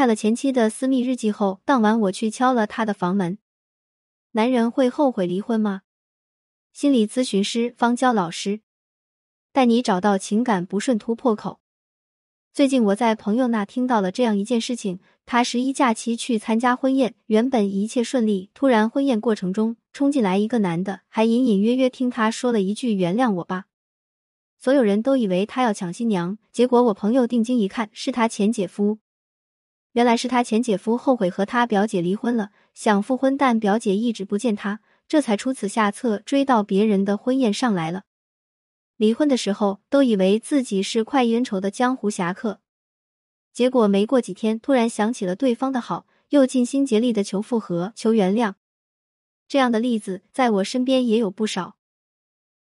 看了前妻的私密日记后，当晚我去敲了他的房门。男人会后悔离婚吗？心理咨询师方娇老师带你找到情感不顺突破口。最近我在朋友那听到了这样一件事情：他十一假期去参加婚宴，原本一切顺利，突然婚宴过程中冲进来一个男的，还隐隐约约听他说了一句“原谅我吧”。所有人都以为他要抢新娘，结果我朋友定睛一看，是他前姐夫。原来是他前姐夫后悔和他表姐离婚了，想复婚，但表姐一直不见他，这才出此下策，追到别人的婚宴上来了。离婚的时候都以为自己是快意恩仇的江湖侠客，结果没过几天，突然想起了对方的好，又尽心竭力的求复合、求原谅。这样的例子在我身边也有不少。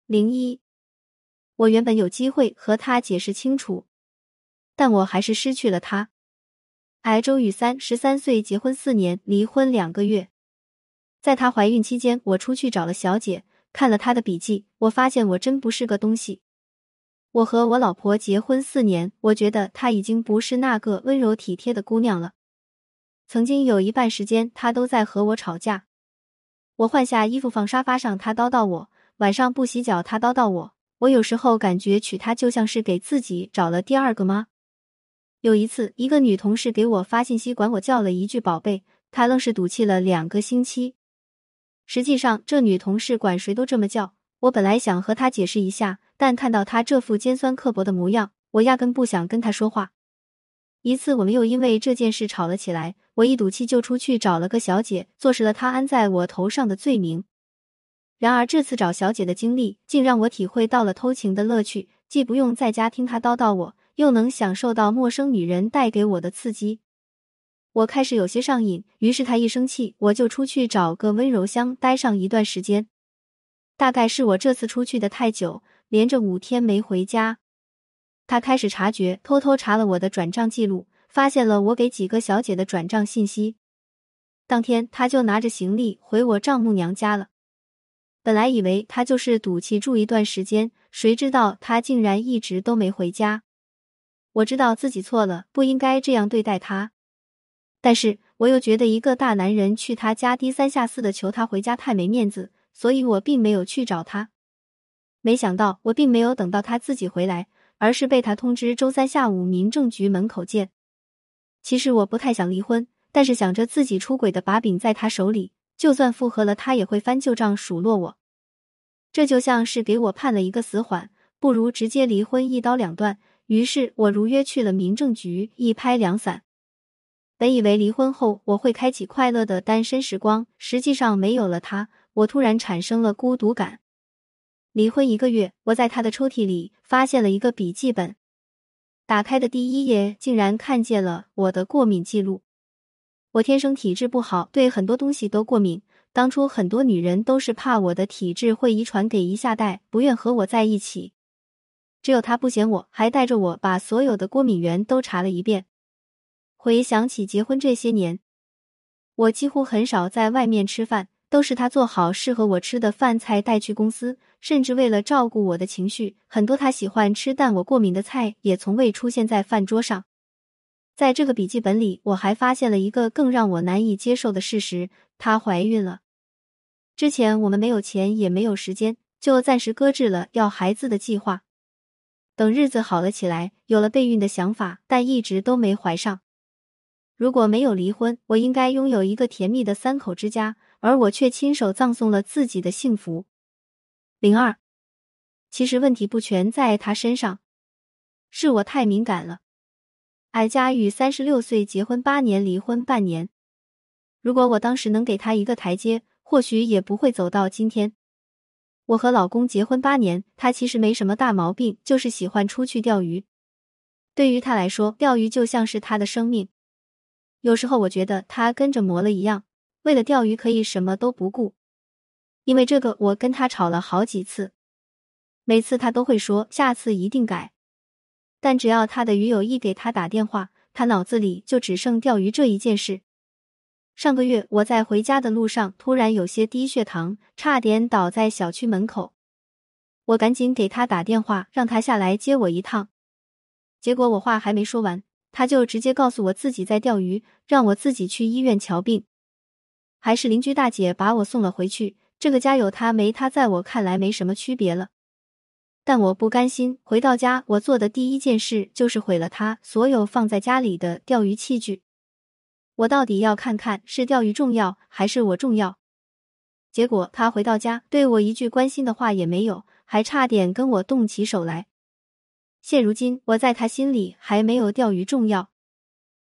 零一，我原本有机会和他解释清楚，但我还是失去了他。矮周雨三十三岁，结婚四年，离婚两个月。在她怀孕期间，我出去找了小姐。看了他的笔记，我发现我真不是个东西。我和我老婆结婚四年，我觉得她已经不是那个温柔体贴的姑娘了。曾经有一半时间，她都在和我吵架。我换下衣服放沙发上，她叨叨我；晚上不洗脚，她叨叨我。我有时候感觉娶她就像是给自己找了第二个妈。有一次，一个女同事给我发信息，管我叫了一句“宝贝”，她愣是赌气了两个星期。实际上，这女同事管谁都这么叫。我本来想和她解释一下，但看到她这副尖酸刻薄的模样，我压根不想跟她说话。一次，我们又因为这件事吵了起来，我一赌气就出去找了个小姐，坐实了她安在我头上的罪名。然而，这次找小姐的经历，竟让我体会到了偷情的乐趣，既不用在家听她叨叨我，又能享受到陌生女人带给我的刺激。我开始有些上瘾，于是他一生气，我就出去找个温柔乡待上一段时间。大概是我这次出去的太久，连着五天没回家，他开始察觉，偷偷查了我的转账记录，发现了我给几个小姐的转账信息。当天他就拿着行李回我丈母娘家了。本来以为他就是赌气住一段时间，谁知道他竟然一直都没回家。我知道自己错了，不应该这样对待他。但是我又觉得一个大男人去他家低三下四的求他回家太没面子，所以我并没有去找他。没想到我并没有等到他自己回来，而是被他通知周三下午民政局门口见。其实我不太想离婚，但是想着自己出轨的把柄在他手里，就算复合了，他也会翻旧账数落我。这就像是给我判了一个死缓，不如直接离婚一刀两断。于是我如约去了民政局，一拍两散。本以为离婚后我会开启快乐的单身时光，实际上没有了他，我突然产生了孤独感。离婚一个月，我在他的抽屉里发现了一个笔记本，打开的第一页竟然看见了我的过敏记录。我天生体质不好，对很多东西都过敏。当初很多女人都是怕我的体质会遗传给一下代，不愿和我在一起。只有他不嫌我，还带着我把所有的过敏源都查了一遍。回想起结婚这些年，我几乎很少在外面吃饭，都是他做好适合我吃的饭菜带去公司。甚至为了照顾我的情绪，很多他喜欢吃但我过敏的菜也从未出现在饭桌上。在这个笔记本里，我还发现了一个更让我难以接受的事实：她怀孕了。之前我们没有钱也没有时间，就暂时搁置了要孩子的计划。等日子好了起来，有了备孕的想法，但一直都没怀上。如果没有离婚，我应该拥有一个甜蜜的三口之家，而我却亲手葬送了自己的幸福。零二，其实问题不全在他身上，是我太敏感了。矮佳与三十六岁，结婚八年，离婚半年。如果我当时能给他一个台阶，或许也不会走到今天。我和老公结婚八年，他其实没什么大毛病，就是喜欢出去钓鱼。对于他来说，钓鱼就像是他的生命。有时候我觉得他跟着魔了一样，为了钓鱼可以什么都不顾。因为这个，我跟他吵了好几次，每次他都会说下次一定改。但只要他的鱼友一给他打电话，他脑子里就只剩钓鱼这一件事。上个月我在回家的路上突然有些低血糖，差点倒在小区门口，我赶紧给他打电话，让他下来接我一趟。结果我话还没说完。他就直接告诉我自己在钓鱼，让我自己去医院瞧病。还是邻居大姐把我送了回去。这个家有他没他，在我看来没什么区别了。但我不甘心，回到家，我做的第一件事就是毁了他所有放在家里的钓鱼器具。我到底要看看是钓鱼重要还是我重要。结果他回到家，对我一句关心的话也没有，还差点跟我动起手来。现如今，我在他心里还没有钓鱼重要。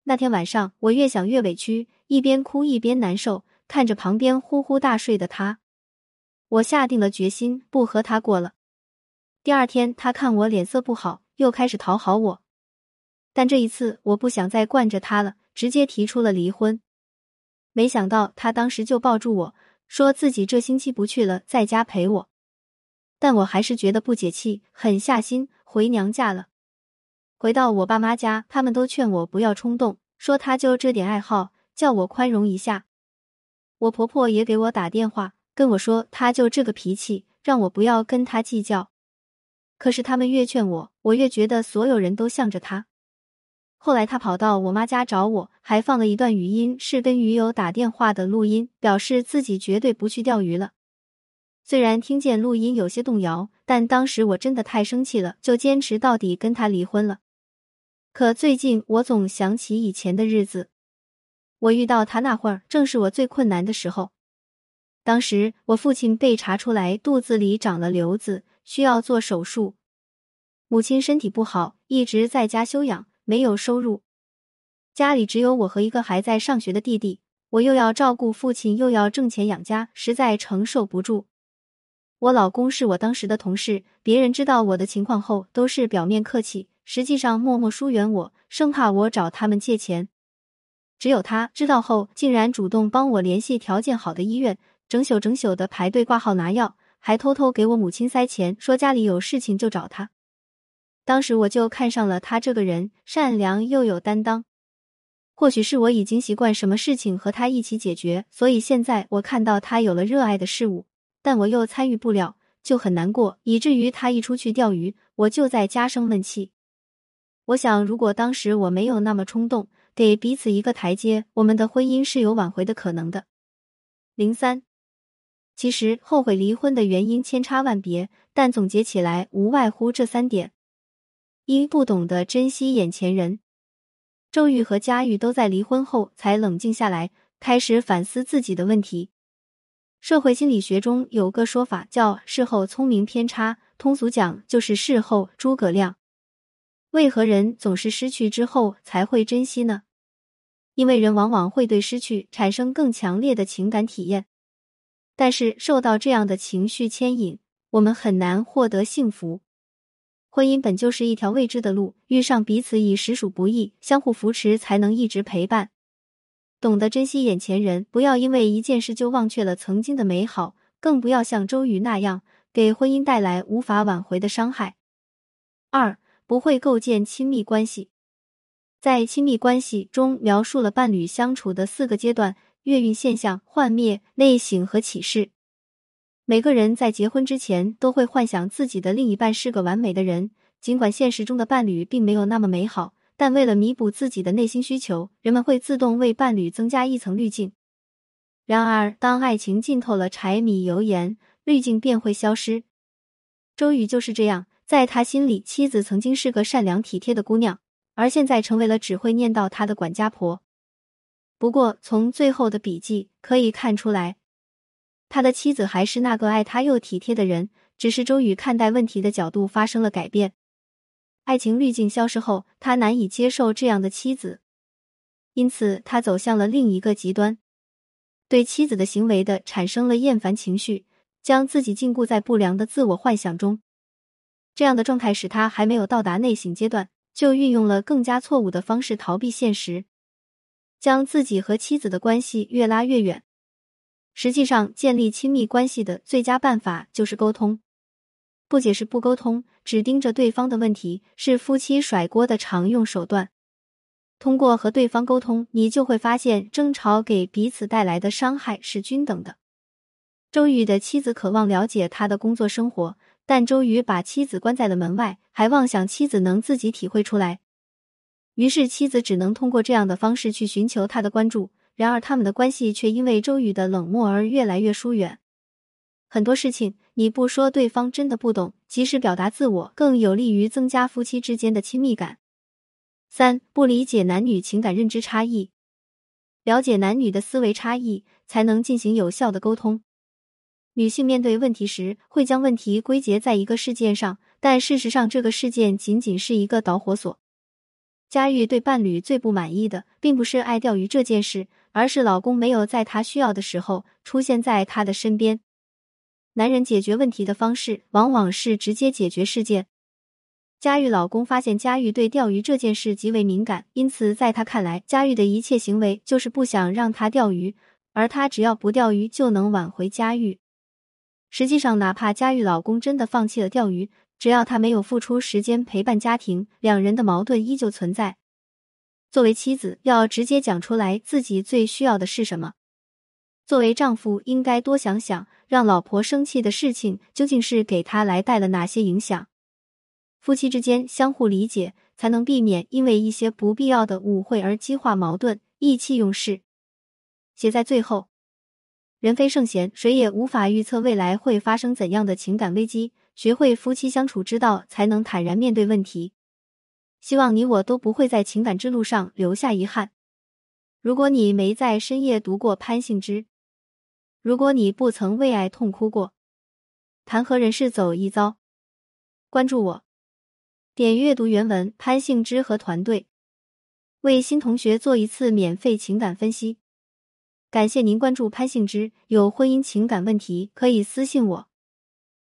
那天晚上，我越想越委屈，一边哭一边难受，看着旁边呼呼大睡的他，我下定了决心不和他过了。第二天，他看我脸色不好，又开始讨好我，但这一次我不想再惯着他了，直接提出了离婚。没想到他当时就抱住我。说自己这星期不去了，在家陪我，但我还是觉得不解气，狠下心回娘家了。回到我爸妈家，他们都劝我不要冲动，说他就这点爱好，叫我宽容一下。我婆婆也给我打电话，跟我说他就这个脾气，让我不要跟他计较。可是他们越劝我，我越觉得所有人都向着他。后来他跑到我妈家找我，还放了一段语音，是跟鱼友打电话的录音，表示自己绝对不去钓鱼了。虽然听见录音有些动摇，但当时我真的太生气了，就坚持到底跟他离婚了。可最近我总想起以前的日子，我遇到他那会儿，正是我最困难的时候。当时我父亲被查出来肚子里长了瘤子，需要做手术，母亲身体不好，一直在家休养。没有收入，家里只有我和一个还在上学的弟弟，我又要照顾父亲，又要挣钱养家，实在承受不住。我老公是我当时的同事，别人知道我的情况后，都是表面客气，实际上默默疏远我，生怕我找他们借钱。只有他知道后，竟然主动帮我联系条件好的医院，整宿整宿的排队挂号拿药，还偷偷给我母亲塞钱，说家里有事情就找他。当时我就看上了他这个人，善良又有担当。或许是我已经习惯什么事情和他一起解决，所以现在我看到他有了热爱的事物，但我又参与不了，就很难过，以至于他一出去钓鱼，我就在家生闷气。我想，如果当时我没有那么冲动，给彼此一个台阶，我们的婚姻是有挽回的可能的。零三，其实后悔离婚的原因千差万别，但总结起来无外乎这三点。一不懂得珍惜眼前人，周玉和佳玉都在离婚后才冷静下来，开始反思自己的问题。社会心理学中有个说法叫“事后聪明偏差”，通俗讲就是事后诸葛亮。为何人总是失去之后才会珍惜呢？因为人往往会对失去产生更强烈的情感体验，但是受到这样的情绪牵引，我们很难获得幸福。婚姻本就是一条未知的路，遇上彼此已实属不易，相互扶持才能一直陪伴。懂得珍惜眼前人，不要因为一件事就忘却了曾经的美好，更不要像周瑜那样给婚姻带来无法挽回的伤害。二，不会构建亲密关系，在亲密关系中描述了伴侣相处的四个阶段：月运现象、幻灭、内省和启示。每个人在结婚之前都会幻想自己的另一半是个完美的人，尽管现实中的伴侣并没有那么美好，但为了弥补自己的内心需求，人们会自动为伴侣增加一层滤镜。然而，当爱情浸透了柴米油盐，滤镜便会消失。周瑜就是这样，在他心里，妻子曾经是个善良体贴的姑娘，而现在成为了只会念叨他的管家婆。不过，从最后的笔记可以看出来。他的妻子还是那个爱他又体贴的人，只是周宇看待问题的角度发生了改变。爱情滤镜消失后，他难以接受这样的妻子，因此他走向了另一个极端，对妻子的行为的产生了厌烦情绪，将自己禁锢在不良的自我幻想中。这样的状态使他还没有到达内省阶段，就运用了更加错误的方式逃避现实，将自己和妻子的关系越拉越远。实际上，建立亲密关系的最佳办法就是沟通。不解释、不沟通，只盯着对方的问题，是夫妻甩锅的常用手段。通过和对方沟通，你就会发现，争吵给彼此带来的伤害是均等的。周瑜的妻子渴望了解他的工作生活，但周瑜把妻子关在了门外，还妄想妻子能自己体会出来。于是妻子只能通过这样的方式去寻求他的关注。然而他们的关系却因为周瑜的冷漠而越来越疏远。很多事情你不说，对方真的不懂；及时表达自我，更有利于增加夫妻之间的亲密感。三、不理解男女情感认知差异，了解男女的思维差异，才能进行有效的沟通。女性面对问题时，会将问题归结在一个事件上，但事实上，这个事件仅仅是一个导火索。佳玉对伴侣最不满意的，并不是爱钓鱼这件事，而是老公没有在她需要的时候出现在她的身边。男人解决问题的方式，往往是直接解决事件。佳玉老公发现佳玉对钓鱼这件事极为敏感，因此在他看来，佳玉的一切行为就是不想让他钓鱼，而他只要不钓鱼就能挽回佳玉。实际上，哪怕佳玉老公真的放弃了钓鱼，只要他没有付出时间陪伴家庭，两人的矛盾依旧存在。作为妻子，要直接讲出来自己最需要的是什么；作为丈夫，应该多想想，让老婆生气的事情究竟是给他来带了哪些影响。夫妻之间相互理解，才能避免因为一些不必要的误会而激化矛盾、意气用事。写在最后。人非圣贤，谁也无法预测未来会发生怎样的情感危机。学会夫妻相处之道，才能坦然面对问题。希望你我都不会在情感之路上留下遗憾。如果你没在深夜读过潘幸之，如果你不曾为爱痛哭过，谈何人世走一遭？关注我，点阅读原文。潘幸之和团队为新同学做一次免费情感分析。感谢您关注潘幸之，有婚姻情感问题可以私信我。